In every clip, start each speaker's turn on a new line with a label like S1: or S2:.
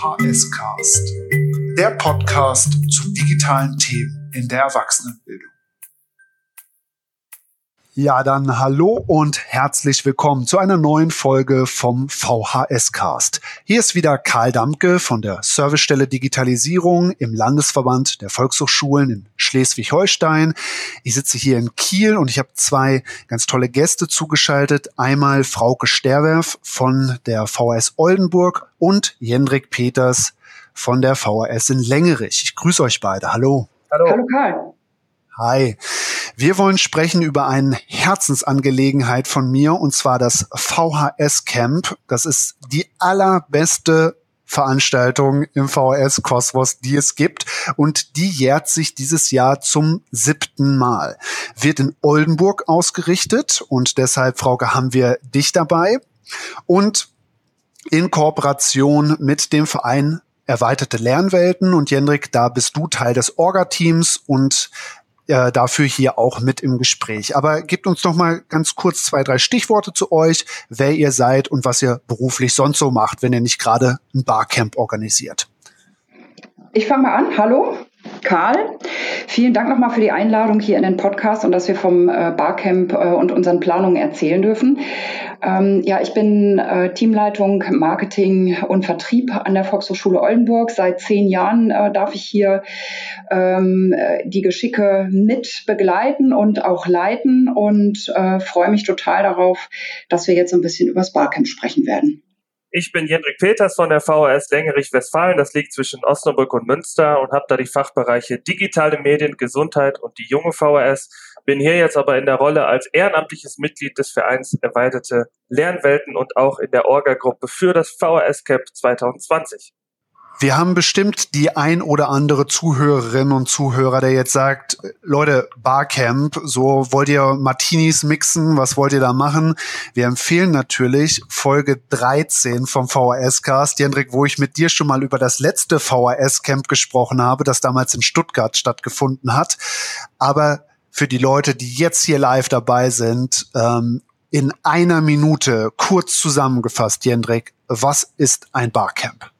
S1: VHS Cast, der Podcast zu digitalen Themen in der Erwachsenenbildung. Ja, dann hallo und herzlich willkommen zu einer neuen Folge vom VHS Cast. Hier ist wieder Karl Dampke von der Servicestelle Digitalisierung im Landesverband der Volkshochschulen in Schleswig-Holstein. Ich sitze hier in Kiel und ich habe zwei ganz tolle Gäste zugeschaltet. Einmal Frauke Sterwerf von der VHS Oldenburg und Jendrik Peters von der VHS in Längerich. Ich grüße euch beide. Hallo.
S2: Hallo. Hallo Karl.
S1: Hi. Wir wollen sprechen über eine Herzensangelegenheit von mir und zwar das VHS Camp. Das ist die allerbeste Veranstaltung im VHS Kosmos, die es gibt. Und die jährt sich dieses Jahr zum siebten Mal. Wird in Oldenburg ausgerichtet und deshalb, Frauke, haben wir dich dabei. Und in Kooperation mit dem Verein Erweiterte Lernwelten und Jendrik, da bist du Teil des Orga-Teams und äh, dafür hier auch mit im Gespräch. Aber gebt uns doch mal ganz kurz zwei, drei Stichworte zu euch, wer ihr seid und was ihr beruflich sonst so macht, wenn ihr nicht gerade ein Barcamp organisiert.
S2: Ich fange mal an. Hallo, Karl. Vielen Dank nochmal für die Einladung hier in den Podcast und dass wir vom äh, Barcamp äh, und unseren Planungen erzählen dürfen. Ähm, ja, ich bin äh, Teamleitung Marketing und Vertrieb an der Volkshochschule Oldenburg. Seit zehn Jahren äh, darf ich hier ähm, die Geschicke mit begleiten und auch leiten und äh, freue mich total darauf, dass wir jetzt ein bisschen über das Barcamp sprechen werden.
S3: Ich bin Jendrik Peters von der VHS Längerich-Westfalen. Das liegt zwischen Osnabrück und Münster und habe da die Fachbereiche digitale Medien, Gesundheit und die junge VHS. Bin hier jetzt aber in der Rolle als ehrenamtliches Mitglied des Vereins Erweiterte Lernwelten und auch in der Orga-Gruppe für das VHS Camp 2020.
S1: Wir haben bestimmt die ein oder andere Zuhörerin und Zuhörer, der jetzt sagt, Leute, Barcamp, so wollt ihr Martinis mixen, was wollt ihr da machen? Wir empfehlen natürlich Folge 13 vom VHS-Cast, Jendrik, wo ich mit dir schon mal über das letzte VHS-Camp gesprochen habe, das damals in Stuttgart stattgefunden hat. Aber für die Leute, die jetzt hier live dabei sind, ähm, in einer Minute kurz zusammengefasst, Jendrik, was ist ein Barcamp?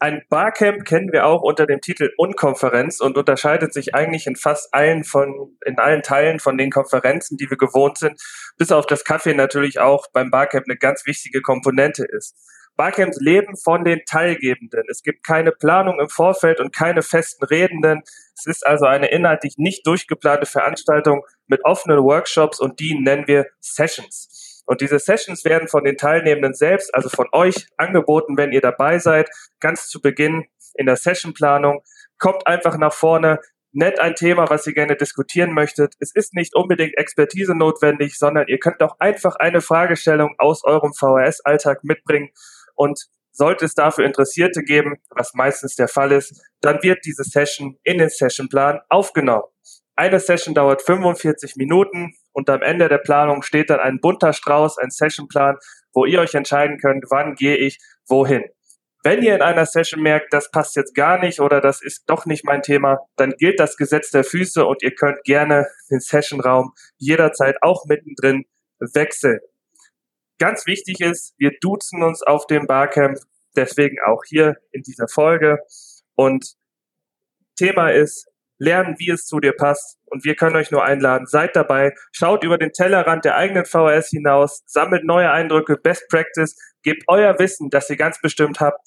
S3: Ein Barcamp kennen wir auch unter dem Titel Unkonferenz und unterscheidet sich eigentlich in fast allen von, in allen Teilen von den Konferenzen, die wir gewohnt sind, bis auf das Kaffee natürlich auch beim Barcamp eine ganz wichtige Komponente ist. Barcamps leben von den Teilgebenden. Es gibt keine Planung im Vorfeld und keine festen Redenden. Es ist also eine inhaltlich nicht durchgeplante Veranstaltung mit offenen Workshops und die nennen wir Sessions. Und diese Sessions werden von den Teilnehmenden selbst, also von euch, angeboten, wenn ihr dabei seid, ganz zu Beginn in der Sessionplanung. Kommt einfach nach vorne, nett ein Thema, was ihr gerne diskutieren möchtet. Es ist nicht unbedingt Expertise notwendig, sondern ihr könnt auch einfach eine Fragestellung aus eurem VHS-Alltag mitbringen und sollte es dafür Interessierte geben, was meistens der Fall ist, dann wird diese Session in den Sessionplan aufgenommen. Eine Session dauert 45 Minuten und am Ende der Planung steht dann ein bunter Strauß, ein Sessionplan, wo ihr euch entscheiden könnt, wann gehe ich wohin. Wenn ihr in einer Session merkt, das passt jetzt gar nicht oder das ist doch nicht mein Thema, dann gilt das Gesetz der Füße und ihr könnt gerne den Sessionraum jederzeit auch mittendrin wechseln. Ganz wichtig ist, wir duzen uns auf dem Barcamp, deswegen auch hier in dieser Folge. Und Thema ist, lernen, wie es zu dir passt. Und wir können euch nur einladen, seid dabei, schaut über den Tellerrand der eigenen VHS hinaus, sammelt neue Eindrücke, Best Practice, gebt euer Wissen, das ihr ganz bestimmt habt,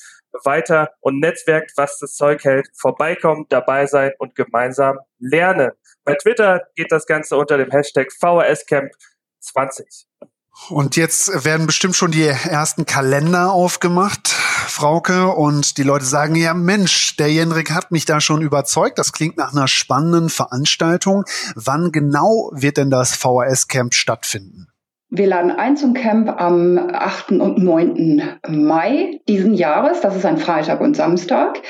S3: weiter und netzwerkt, was das Zeug hält. Vorbeikommen, dabei sein und gemeinsam lernen. Bei Twitter geht das Ganze unter dem Hashtag VHS Camp 20.
S1: Und jetzt werden bestimmt schon die ersten Kalender aufgemacht, Frauke, und die Leute sagen, ja Mensch, der Jenrik hat mich da schon überzeugt. Das klingt nach einer spannenden Veranstaltung. Wann genau wird denn das VHS-Camp stattfinden?
S2: Wir laden ein zum Camp am 8. und 9. Mai diesen Jahres. Das ist ein Freitag und Samstag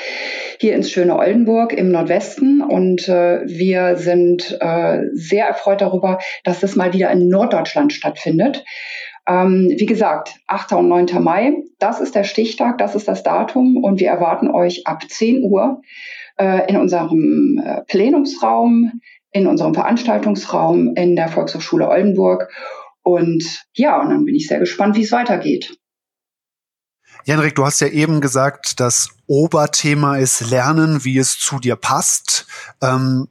S2: hier ins schöne Oldenburg im Nordwesten. Und äh, wir sind äh, sehr erfreut darüber, dass das mal wieder in Norddeutschland stattfindet. Ähm, wie gesagt, 8. und 9. Mai, das ist der Stichtag, das ist das Datum und wir erwarten euch ab 10 Uhr äh, in unserem äh, Plenumsraum, in unserem Veranstaltungsraum in der Volkshochschule Oldenburg. Und ja, und dann bin ich sehr gespannt, wie es weitergeht.
S1: Jenrik, du hast ja eben gesagt, das Oberthema ist Lernen, wie es zu dir passt. Ähm,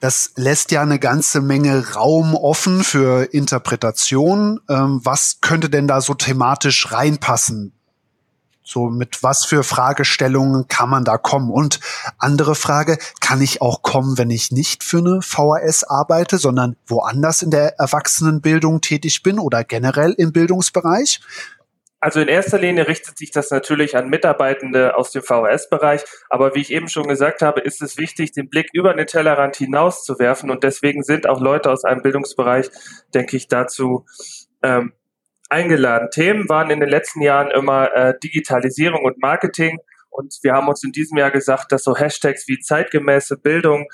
S1: das lässt ja eine ganze Menge Raum offen für Interpretation. Ähm, was könnte denn da so thematisch reinpassen? So mit was für Fragestellungen kann man da kommen? Und andere Frage, kann ich auch kommen, wenn ich nicht für eine VHS arbeite, sondern woanders in der Erwachsenenbildung tätig bin oder generell im Bildungsbereich?
S3: Also in erster Linie richtet sich das natürlich an Mitarbeitende aus dem VHS-Bereich, aber wie ich eben schon gesagt habe, ist es wichtig, den Blick über den Tellerrand hinaus zu werfen und deswegen sind auch Leute aus einem Bildungsbereich, denke ich, dazu ähm, eingeladen. Themen waren in den letzten Jahren immer äh, Digitalisierung und Marketing und wir haben uns in diesem Jahr gesagt, dass so Hashtags wie zeitgemäße Bildung,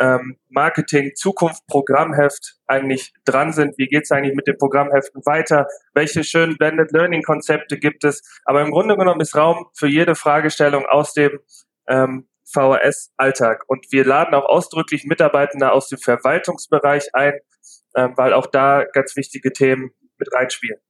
S3: ähm, Marketing, Zukunft, Programmheft eigentlich dran sind. Wie geht es eigentlich mit den Programmheften weiter? Welche schönen Blended Learning Konzepte gibt es? Aber im Grunde genommen ist Raum für jede Fragestellung aus dem ähm, VHS-Alltag. Und wir laden auch ausdrücklich Mitarbeitende aus dem Verwaltungsbereich ein, ähm, weil auch da ganz wichtige Themen mit reinspielen.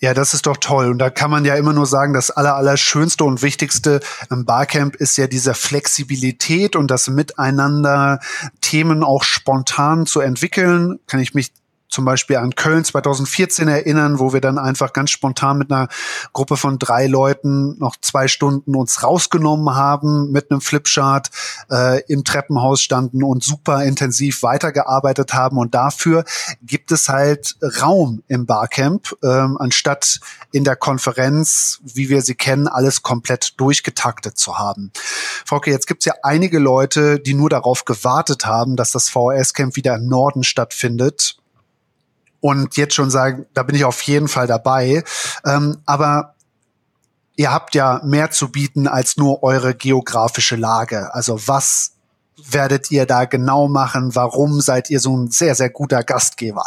S1: Ja, das ist doch toll. Und da kann man ja immer nur sagen, das aller, aller schönste und wichtigste im Barcamp ist ja diese Flexibilität und das Miteinander Themen auch spontan zu entwickeln. Kann ich mich zum Beispiel an Köln 2014 erinnern, wo wir dann einfach ganz spontan mit einer Gruppe von drei Leuten noch zwei Stunden uns rausgenommen haben, mit einem Flipchart äh, im Treppenhaus standen und super intensiv weitergearbeitet haben. Und dafür gibt es halt Raum im Barcamp, ähm, anstatt in der Konferenz, wie wir sie kennen, alles komplett durchgetaktet zu haben. Frauke, jetzt gibt es ja einige Leute, die nur darauf gewartet haben, dass das VHS-Camp wieder im Norden stattfindet und jetzt schon sagen, da bin ich auf jeden Fall dabei. Ähm, aber ihr habt ja mehr zu bieten als nur eure geografische Lage. Also was werdet ihr da genau machen? Warum seid ihr so ein sehr, sehr guter Gastgeber?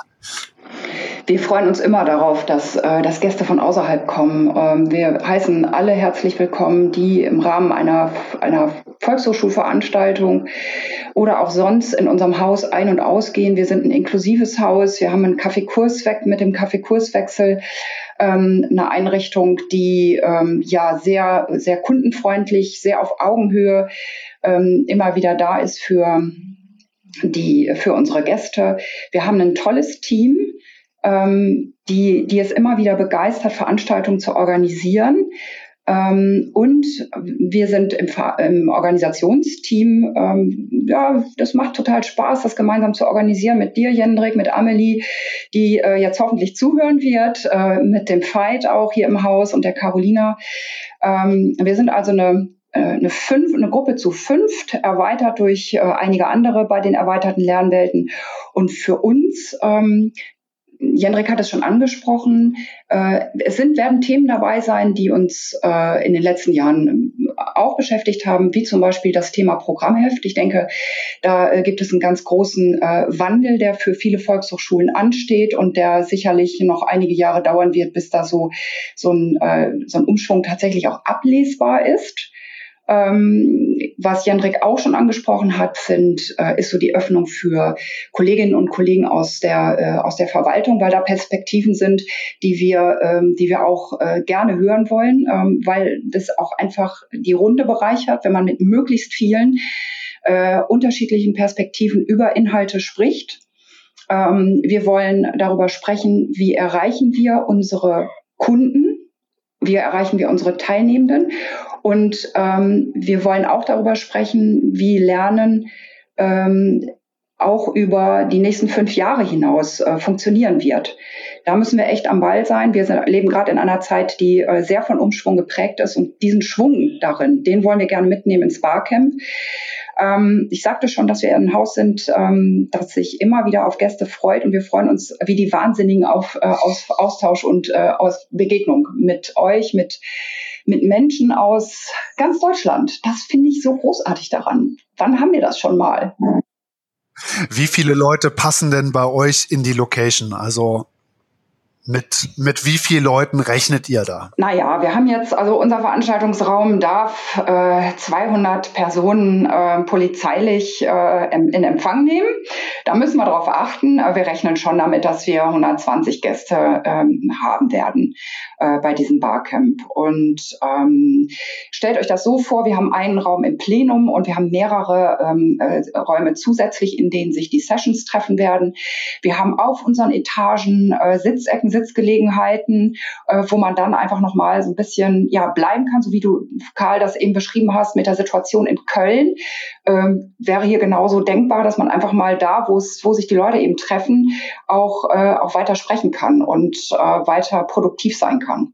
S2: Wir freuen uns immer darauf, dass, äh, dass Gäste von außerhalb kommen. Ähm, wir heißen alle herzlich willkommen, die im Rahmen einer, einer Volkshochschulveranstaltung oder auch sonst in unserem Haus ein- und ausgehen. Wir sind ein inklusives Haus. Wir haben einen Kaffeekurswechsel mit dem Kaffeekurswechsel ähm, eine Einrichtung, die ähm, ja sehr, sehr kundenfreundlich, sehr auf Augenhöhe ähm, immer wieder da ist für die, für unsere Gäste. Wir haben ein tolles Team ähm, die, die es immer wieder begeistert, Veranstaltungen zu organisieren. Ähm, und wir sind im, im Organisationsteam. Ähm, ja, das macht total Spaß, das gemeinsam zu organisieren mit dir, Jendrik, mit Amelie, die äh, jetzt hoffentlich zuhören wird, äh, mit dem Fight auch hier im Haus und der Carolina. Ähm, wir sind also eine äh, eine, fünf, eine Gruppe zu fünft, erweitert durch äh, einige andere bei den erweiterten Lernwelten. Und für uns ähm, Jendrik hat es schon angesprochen. Äh, es sind, werden Themen dabei sein, die uns äh, in den letzten Jahren ähm, auch beschäftigt haben, wie zum Beispiel das Thema Programmheft. Ich denke, da äh, gibt es einen ganz großen Wandel, der für viele Volkshochschulen ansteht und der sicherlich noch einige Jahre dauern wird, bis da so, so, ein, so ein Umschwung tatsächlich auch ablesbar ist. Ähm, was Jandrik auch schon angesprochen hat, sind, äh, ist so die Öffnung für Kolleginnen und Kollegen aus der, äh, aus der Verwaltung, weil da Perspektiven sind, die wir, ähm, die wir auch äh, gerne hören wollen, ähm, weil das auch einfach die Runde bereichert, wenn man mit möglichst vielen äh, unterschiedlichen Perspektiven über Inhalte spricht. Ähm, wir wollen darüber sprechen, wie erreichen wir unsere Kunden, wie erreichen wir unsere Teilnehmenden und ähm, wir wollen auch darüber sprechen, wie Lernen ähm, auch über die nächsten fünf Jahre hinaus äh, funktionieren wird. Da müssen wir echt am Ball sein. Wir sind, leben gerade in einer Zeit, die äh, sehr von Umschwung geprägt ist und diesen Schwung darin, den wollen wir gerne mitnehmen ins Barcamp. Ähm, ich sagte schon, dass wir ein Haus sind, ähm, das sich immer wieder auf Gäste freut und wir freuen uns wie die Wahnsinnigen auf, äh, auf Austausch und äh, aus Begegnung mit euch, mit mit Menschen aus ganz Deutschland. Das finde ich so großartig daran. Wann haben wir das schon mal?
S1: Wie viele Leute passen denn bei euch in die Location? Also Mit, mit wie vielen Leuten rechnet ihr da?
S2: Naja, wir haben jetzt, also unser Veranstaltungsraum darf äh, 200 Personen äh, polizeilich äh, in Empfang nehmen. Da müssen wir darauf achten. Wir rechnen schon damit, dass wir 120 Gäste ähm, haben werden äh, bei diesem Barcamp. Und ähm, stellt euch das so vor, wir haben einen Raum im Plenum und wir haben mehrere ähm, äh, Räume zusätzlich, in denen sich die Sessions treffen werden. Wir haben auf unseren Etagen äh, Sitzecken, Sitzgelegenheiten, äh, wo man dann einfach nochmal so ein bisschen ja, bleiben kann, so wie du, Karl, das eben beschrieben hast mit der Situation in Köln. Ähm, wäre hier genauso denkbar, dass man einfach mal da, wo es, wo sich die Leute eben treffen, auch, äh, auch weiter sprechen kann und äh, weiter produktiv sein kann.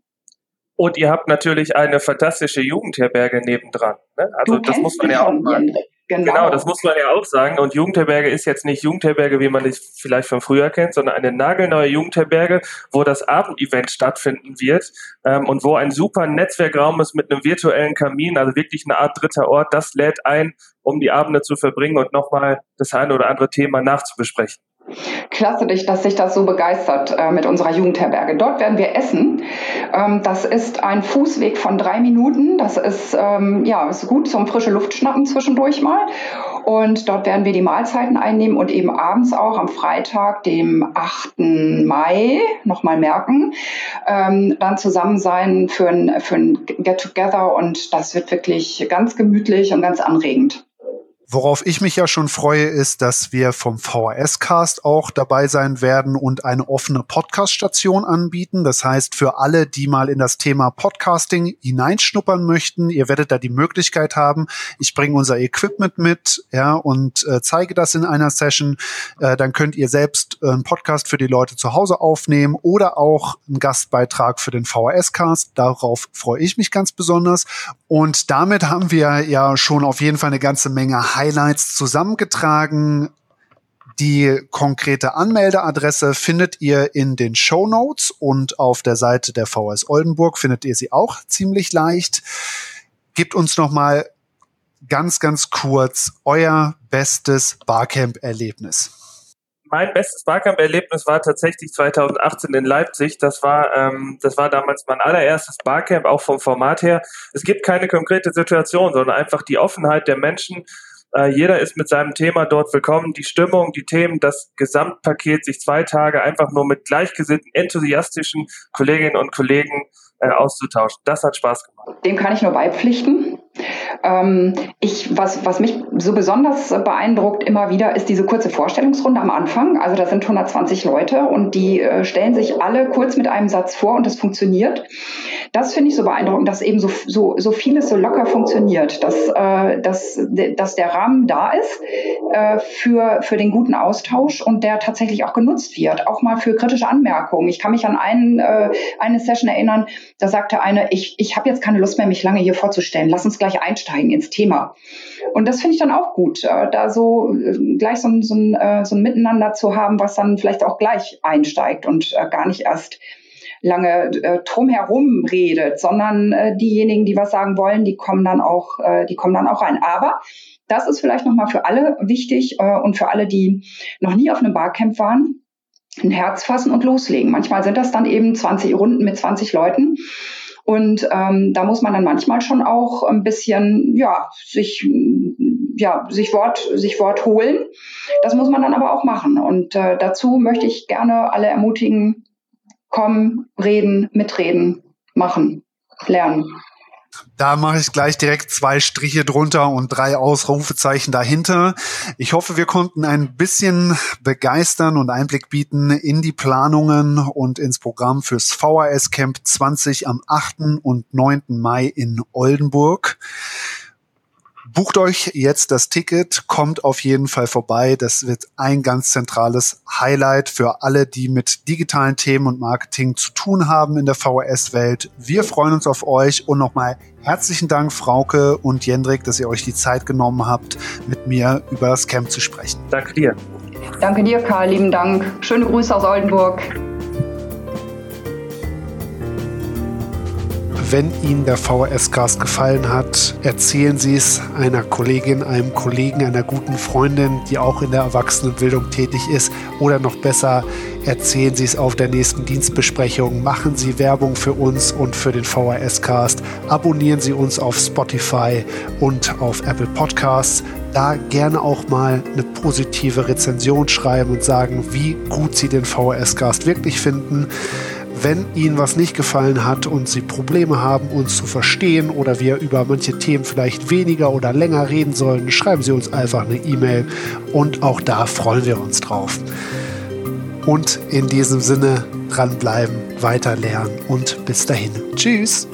S3: Und ihr habt natürlich eine fantastische Jugendherberge nebendran. Ne?
S2: Also du das muss man ja auch sagen.
S3: Genau. genau, das muss man ja auch sagen. Und Jugendherberge ist jetzt nicht Jugendherberge, wie man es vielleicht von früher kennt, sondern eine nagelneue Jugendherberge, wo das Abendevent stattfinden wird ähm, und wo ein super Netzwerkraum ist mit einem virtuellen Kamin, also wirklich eine Art dritter Ort. Das lädt ein, um die Abende zu verbringen und nochmal das eine oder andere Thema nachzubesprechen.
S2: Klasse, dass sich das so begeistert äh, mit unserer Jugendherberge. Dort werden wir essen. Ähm, das ist ein Fußweg von drei Minuten. Das ist, ähm, ja, ist gut zum frische Luft schnappen zwischendurch mal. Und dort werden wir die Mahlzeiten einnehmen und eben abends auch am Freitag, dem 8. Mai, nochmal merken, ähm, dann zusammen sein für ein, für ein Get-Together. Und das wird wirklich ganz gemütlich und ganz anregend.
S1: Worauf ich mich ja schon freue, ist, dass wir vom VHS-Cast auch dabei sein werden und eine offene Podcast-Station anbieten. Das heißt, für alle, die mal in das Thema Podcasting hineinschnuppern möchten, ihr werdet da die Möglichkeit haben. Ich bringe unser Equipment mit, ja, und äh, zeige das in einer Session. Äh, dann könnt ihr selbst äh, einen Podcast für die Leute zu Hause aufnehmen oder auch einen Gastbeitrag für den VHS-Cast. Darauf freue ich mich ganz besonders. Und damit haben wir ja schon auf jeden Fall eine ganze Menge Highlights zusammengetragen. Die konkrete Anmeldeadresse findet ihr in den Show Notes und auf der Seite der VS Oldenburg findet ihr sie auch ziemlich leicht. Gebt uns noch mal ganz, ganz kurz euer bestes Barcamp-Erlebnis
S3: mein bestes Barcamp-Erlebnis war tatsächlich 2018 in Leipzig. Das war, ähm, das war damals mein allererstes Barcamp, auch vom Format her. Es gibt keine konkrete Situation, sondern einfach die Offenheit der Menschen, äh, jeder ist mit seinem Thema dort willkommen. Die Stimmung, die Themen, das Gesamtpaket, sich zwei Tage einfach nur mit gleichgesinnten, enthusiastischen Kolleginnen und Kollegen äh, auszutauschen. Das hat Spaß gemacht.
S2: Dem kann ich nur beipflichten. Ähm, ich, was, was mich so besonders beeindruckt immer wieder, ist diese kurze Vorstellungsrunde am Anfang. Also da sind 120 Leute und die äh, stellen sich alle kurz mit einem Satz vor und das funktioniert. Das finde ich so beeindruckend, dass eben so, so, so vieles so locker funktioniert, dass, äh, dass, dass der Rahmen da ist äh, für, für den guten Austausch und der tatsächlich auch genutzt wird, auch mal für kritische Anmerkungen. Ich kann mich an einen, äh, eine Session erinnern, da sagte eine, ich, ich habe jetzt keine Lust mehr, mich lange hier vorzustellen. Lass uns gleich einsteigen ins Thema. Und das finde ich dann auch gut, äh, da so äh, gleich so ein, so, ein, äh, so ein Miteinander zu haben, was dann vielleicht auch gleich einsteigt und gar nicht erst lange drumherum redet, sondern diejenigen, die was sagen wollen, die kommen dann auch, die kommen dann auch rein. Aber das ist vielleicht nochmal für alle wichtig und für alle, die noch nie auf einem Barcamp waren, ein Herz fassen und loslegen. Manchmal sind das dann eben 20 Runden mit 20 Leuten. Und ähm, da muss man dann manchmal schon auch ein bisschen, ja, sich, ja, sich Wort, sich Wort holen. Das muss man dann aber auch machen. Und äh, dazu möchte ich gerne alle ermutigen, kommen, reden, mitreden, machen, lernen.
S1: Da mache ich gleich direkt zwei Striche drunter und drei Ausrufezeichen dahinter. Ich hoffe, wir konnten ein bisschen begeistern und Einblick bieten in die Planungen und ins Programm fürs VHS Camp 20 am 8. und 9. Mai in Oldenburg. Bucht euch jetzt das Ticket, kommt auf jeden Fall vorbei. Das wird ein ganz zentrales Highlight für alle, die mit digitalen Themen und Marketing zu tun haben in der VHS-Welt. Wir freuen uns auf euch und nochmal herzlichen Dank, Frauke und Jendrik, dass ihr euch die Zeit genommen habt, mit mir über das Camp zu sprechen.
S3: Danke dir.
S2: Danke dir, Karl. Lieben Dank. Schöne Grüße aus Oldenburg.
S1: Wenn Ihnen der VHS-Cast gefallen hat, erzählen Sie es einer Kollegin, einem Kollegen, einer guten Freundin, die auch in der Erwachsenenbildung tätig ist. Oder noch besser, erzählen Sie es auf der nächsten Dienstbesprechung. Machen Sie Werbung für uns und für den VHS-Cast. Abonnieren Sie uns auf Spotify und auf Apple Podcasts. Da gerne auch mal eine positive Rezension schreiben und sagen, wie gut Sie den VHS-Cast wirklich finden. Wenn Ihnen was nicht gefallen hat und Sie Probleme haben, uns zu verstehen oder wir über manche Themen vielleicht weniger oder länger reden sollen, schreiben Sie uns einfach eine E-Mail und auch da freuen wir uns drauf. Und in diesem Sinne dranbleiben, weiter lernen und bis dahin. Tschüss.